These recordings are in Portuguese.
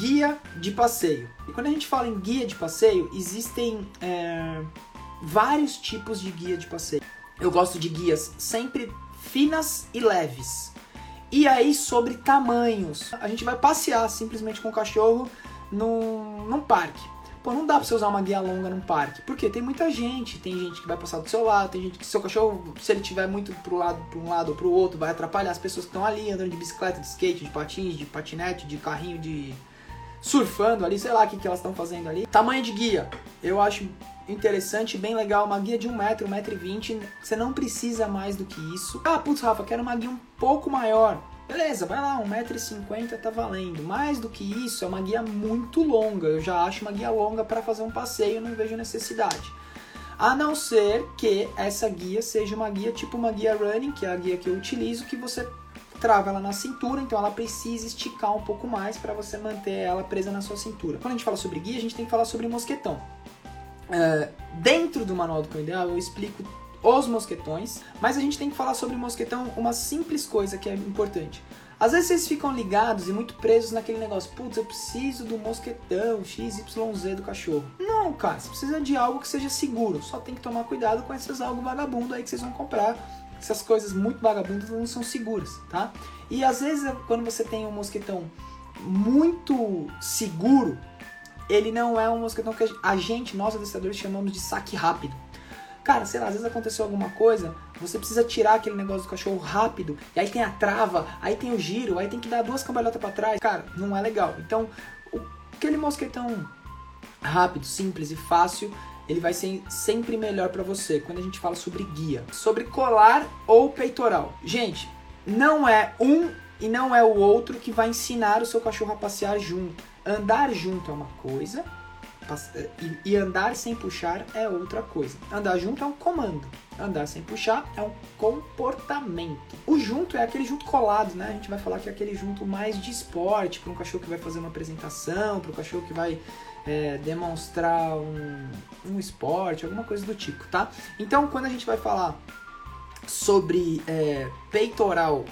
guia de passeio. E quando a gente fala em guia de passeio, existem é, vários tipos de guia de passeio. Eu gosto de guias sempre finas e leves. E aí, sobre tamanhos. A gente vai passear simplesmente com o cachorro num, num parque. Pô, não dá pra você usar uma guia longa num parque. Porque tem muita gente, tem gente que vai passar do seu lado, tem gente que seu cachorro, se ele tiver muito pro lado, pra um lado ou pro outro, vai atrapalhar as pessoas que estão ali andando de bicicleta, de skate, de patins, de patinete, de carrinho, de surfando ali, sei lá o que, que elas estão fazendo ali. Tamanho de guia, eu acho interessante, bem legal, uma guia de 1 metro, 1 metro e 20, você não precisa mais do que isso. Ah, putz, Rafa, quero uma guia um pouco maior. Beleza, vai lá, 1,50m tá valendo. Mais do que isso, é uma guia muito longa. Eu já acho uma guia longa para fazer um passeio, não vejo necessidade. A não ser que essa guia seja uma guia tipo uma guia running, que é a guia que eu utilizo, que você trava ela na cintura, então ela precisa esticar um pouco mais para você manter ela presa na sua cintura. Quando a gente fala sobre guia, a gente tem que falar sobre mosquetão. Uh, dentro do manual do cão ideal, eu explico os mosquetões, mas a gente tem que falar sobre mosquetão uma simples coisa que é importante. Às vezes vocês ficam ligados e muito presos naquele negócio, putz, eu preciso do mosquetão XYZ do cachorro. Não, cara, você precisa de algo que seja seguro. Só tem que tomar cuidado com esses algo vagabundo aí que vocês vão comprar essas coisas muito vagabundas não são seguras, tá? E às vezes quando você tem um mosquetão muito seguro, ele não é um mosquetão que a gente, nós adestradores, chamamos de saque rápido. Cara, sei lá, às vezes aconteceu alguma coisa, você precisa tirar aquele negócio do cachorro rápido, e aí tem a trava, aí tem o giro, aí tem que dar duas cambalhotas para trás. Cara, não é legal. Então, aquele mosquetão rápido, simples e fácil, ele vai ser sempre melhor para você quando a gente fala sobre guia. Sobre colar ou peitoral. Gente, não é um e não é o outro que vai ensinar o seu cachorro a passear junto. Andar junto é uma coisa e andar sem puxar é outra coisa. Andar junto é um comando. Andar sem puxar é um comportamento. O junto é aquele junto colado, né? A gente vai falar que é aquele junto mais de esporte, para um cachorro que vai fazer uma apresentação, para um cachorro que vai é, demonstrar um, um esporte, alguma coisa do tipo, tá? Então, quando a gente vai falar sobre é, peitoral,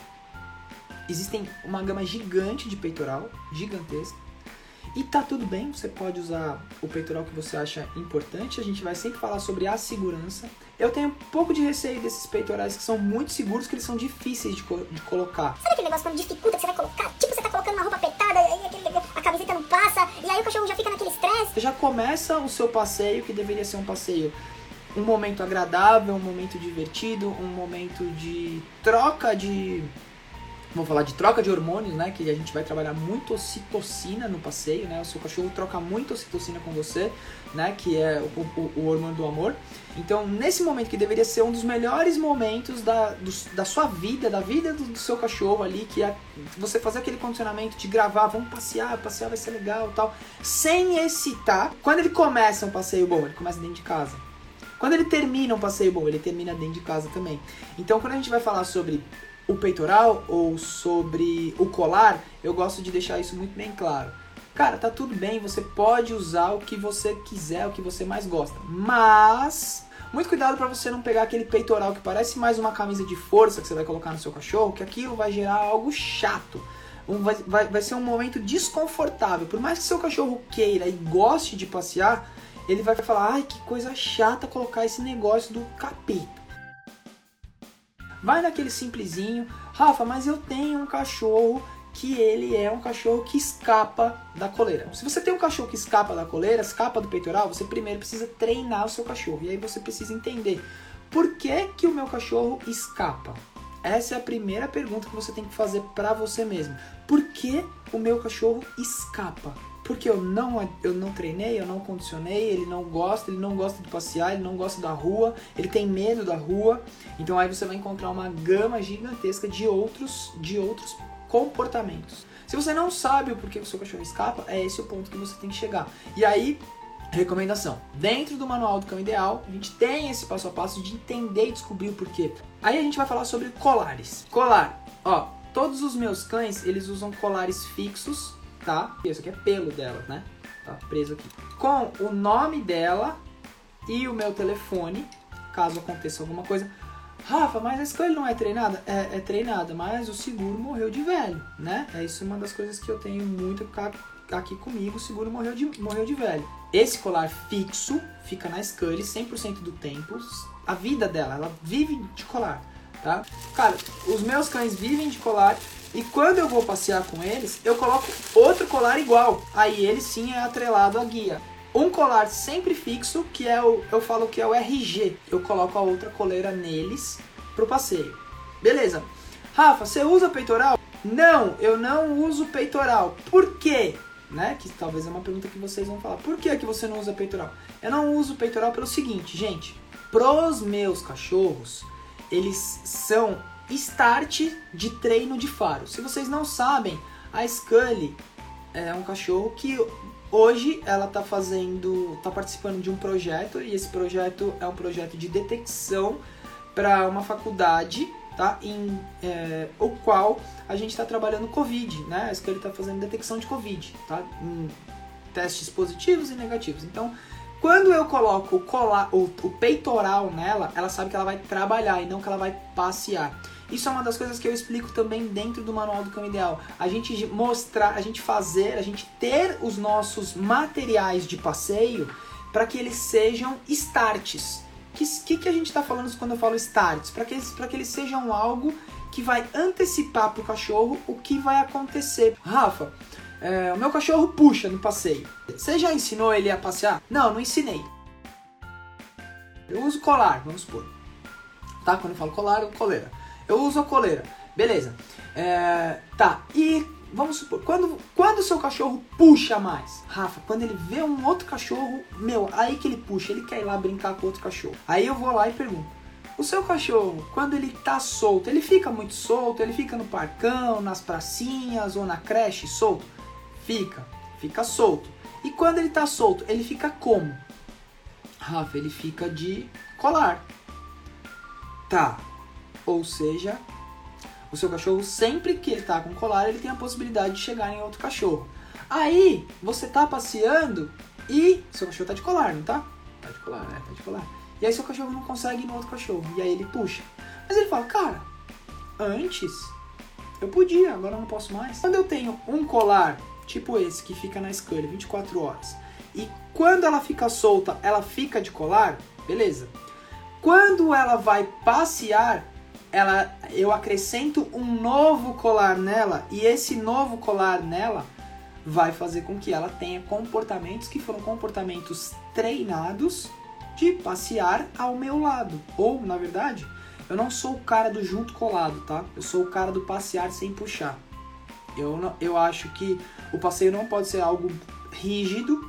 existem uma gama gigante de peitoral, gigantesca. E tá tudo bem, você pode usar o peitoral que você acha importante. A gente vai sempre falar sobre a segurança. Eu tenho um pouco de receio desses peitorais que são muito seguros, que eles são difíceis de, co de colocar. Sabe aquele negócio quando dificulta que você vai colocar? Tipo, você tá colocando uma roupa apertada, aí aquele, a camiseta não passa, e aí o cachorro já fica naquele estresse. Já começa o seu passeio, que deveria ser um passeio um momento agradável, um momento divertido, um momento de troca de vamos falar de troca de hormônios, né? Que a gente vai trabalhar muito ocitocina no passeio, né? O seu cachorro troca muito ocitocina com você, né? Que é o, o, o hormônio do amor. Então, nesse momento que deveria ser um dos melhores momentos da, do, da sua vida, da vida do, do, seu cachorro ali, que é você fazer aquele condicionamento de gravar, vamos passear, passear vai ser legal tal, sem excitar. Quando ele começa um passeio bom, ele começa dentro de casa. Quando ele termina um passeio bom, ele termina dentro de casa também. Então, quando a gente vai falar sobre o peitoral ou sobre o colar, eu gosto de deixar isso muito bem claro. Cara, tá tudo bem, você pode usar o que você quiser, o que você mais gosta, mas muito cuidado para você não pegar aquele peitoral que parece mais uma camisa de força que você vai colocar no seu cachorro, que aquilo vai gerar algo chato. Um, vai, vai, vai ser um momento desconfortável. Por mais que seu cachorro queira e goste de passear, ele vai falar: ai, que coisa chata colocar esse negócio do capeta. Vai naquele simplesinho, Rafa, mas eu tenho um cachorro que ele é um cachorro que escapa da coleira. Se você tem um cachorro que escapa da coleira, escapa do peitoral, você primeiro precisa treinar o seu cachorro. E aí você precisa entender por que, que o meu cachorro escapa. Essa é a primeira pergunta que você tem que fazer para você mesmo. Por que o meu cachorro escapa? Porque eu não, eu não treinei, eu não condicionei, ele não gosta, ele não gosta de passear, ele não gosta da rua, ele tem medo da rua. Então aí você vai encontrar uma gama gigantesca de outros, de outros comportamentos. Se você não sabe o porquê o seu cachorro escapa, é esse o ponto que você tem que chegar. E aí, recomendação: dentro do manual do cão ideal, a gente tem esse passo a passo de entender e descobrir o porquê. Aí a gente vai falar sobre colares. Colar, ó, todos os meus cães eles usam colares fixos tá? Isso aqui é pelo dela, né? Tá preso aqui. Com o nome dela e o meu telefone, caso aconteça alguma coisa. Rafa, mas a escolha não é treinada? É, é treinada, mas o seguro morreu de velho, né? É isso uma das coisas que eu tenho muito aqui comigo, o seguro morreu de, morreu de velho. Esse colar fixo fica na Scully 100% do tempo. A vida dela, ela vive de colar, tá? Cara, os meus cães vivem de colar e quando eu vou passear com eles, eu coloco outro colar igual. Aí ele sim é atrelado à guia. Um colar sempre fixo, que é o eu falo que é o RG. Eu coloco a outra coleira neles pro passeio. Beleza. Rafa, você usa peitoral? Não, eu não uso peitoral. Por quê? Né? Que talvez é uma pergunta que vocês vão falar. Por que, que você não usa peitoral? Eu não uso peitoral pelo seguinte, gente. Pros meus cachorros, eles são start de treino de faro. Se vocês não sabem, a Scully é um cachorro que hoje ela está fazendo, está participando de um projeto e esse projeto é um projeto de detecção para uma faculdade, tá? Em é, o qual a gente está trabalhando Covid, né? A Scully está fazendo detecção de Covid, tá? Em testes positivos e negativos. Então quando eu coloco o, colar, o, o, peitoral nela, ela sabe que ela vai trabalhar e não que ela vai passear. Isso é uma das coisas que eu explico também dentro do manual do cão ideal. A gente mostrar, a gente fazer, a gente ter os nossos materiais de passeio para que eles sejam starts. O que, que, que, a gente está falando quando eu falo starts? Para que, eles, que eles sejam algo que vai antecipar para o cachorro o que vai acontecer. Rafa, é, o meu cachorro puxa no passeio. Você já ensinou ele a passear? Não, não ensinei. Eu uso colar, vamos supor. Tá? Quando eu falo colar, eu coleira. Eu uso a coleira. Beleza. É, tá. E vamos supor, quando, quando o seu cachorro puxa mais? Rafa, quando ele vê um outro cachorro, meu, aí que ele puxa, ele quer ir lá brincar com outro cachorro. Aí eu vou lá e pergunto: o seu cachorro, quando ele tá solto, ele fica muito solto? Ele fica no parcão, nas pracinhas ou na creche solto? Fica, fica solto. E quando ele tá solto, ele fica como? Rafa, ele fica de colar. Tá, ou seja, o seu cachorro, sempre que ele tá com colar, ele tem a possibilidade de chegar em outro cachorro. Aí, você tá passeando e seu cachorro tá de colar, não tá? Tá de colar, né? Tá de colar. E aí seu cachorro não consegue ir no outro cachorro. E aí ele puxa. Mas ele fala, cara, antes eu podia, agora eu não posso mais. Quando eu tenho um colar, tipo esse, que fica na Scully 24 horas, e quando ela fica solta, ela fica de colar, beleza. Quando ela vai passear, ela, eu acrescento um novo colar nela e esse novo colar nela vai fazer com que ela tenha comportamentos que foram comportamentos treinados de passear ao meu lado. Ou, na verdade, eu não sou o cara do junto colado, tá? Eu sou o cara do passear sem puxar. Eu, eu acho que o passeio não pode ser algo rígido.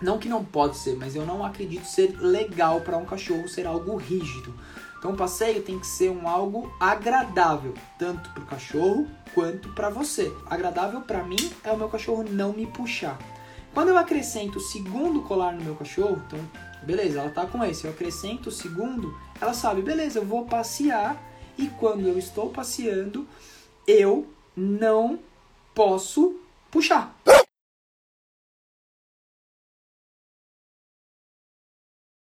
Não que não pode ser, mas eu não acredito ser legal para um cachorro ser algo rígido. Então o passeio tem que ser um algo agradável, tanto para o cachorro quanto para você. Agradável para mim é o meu cachorro não me puxar. Quando eu acrescento o segundo colar no meu cachorro, então beleza, ela tá com esse, eu acrescento o segundo, ela sabe, beleza, eu vou passear e quando eu estou passeando, eu não posso puxar.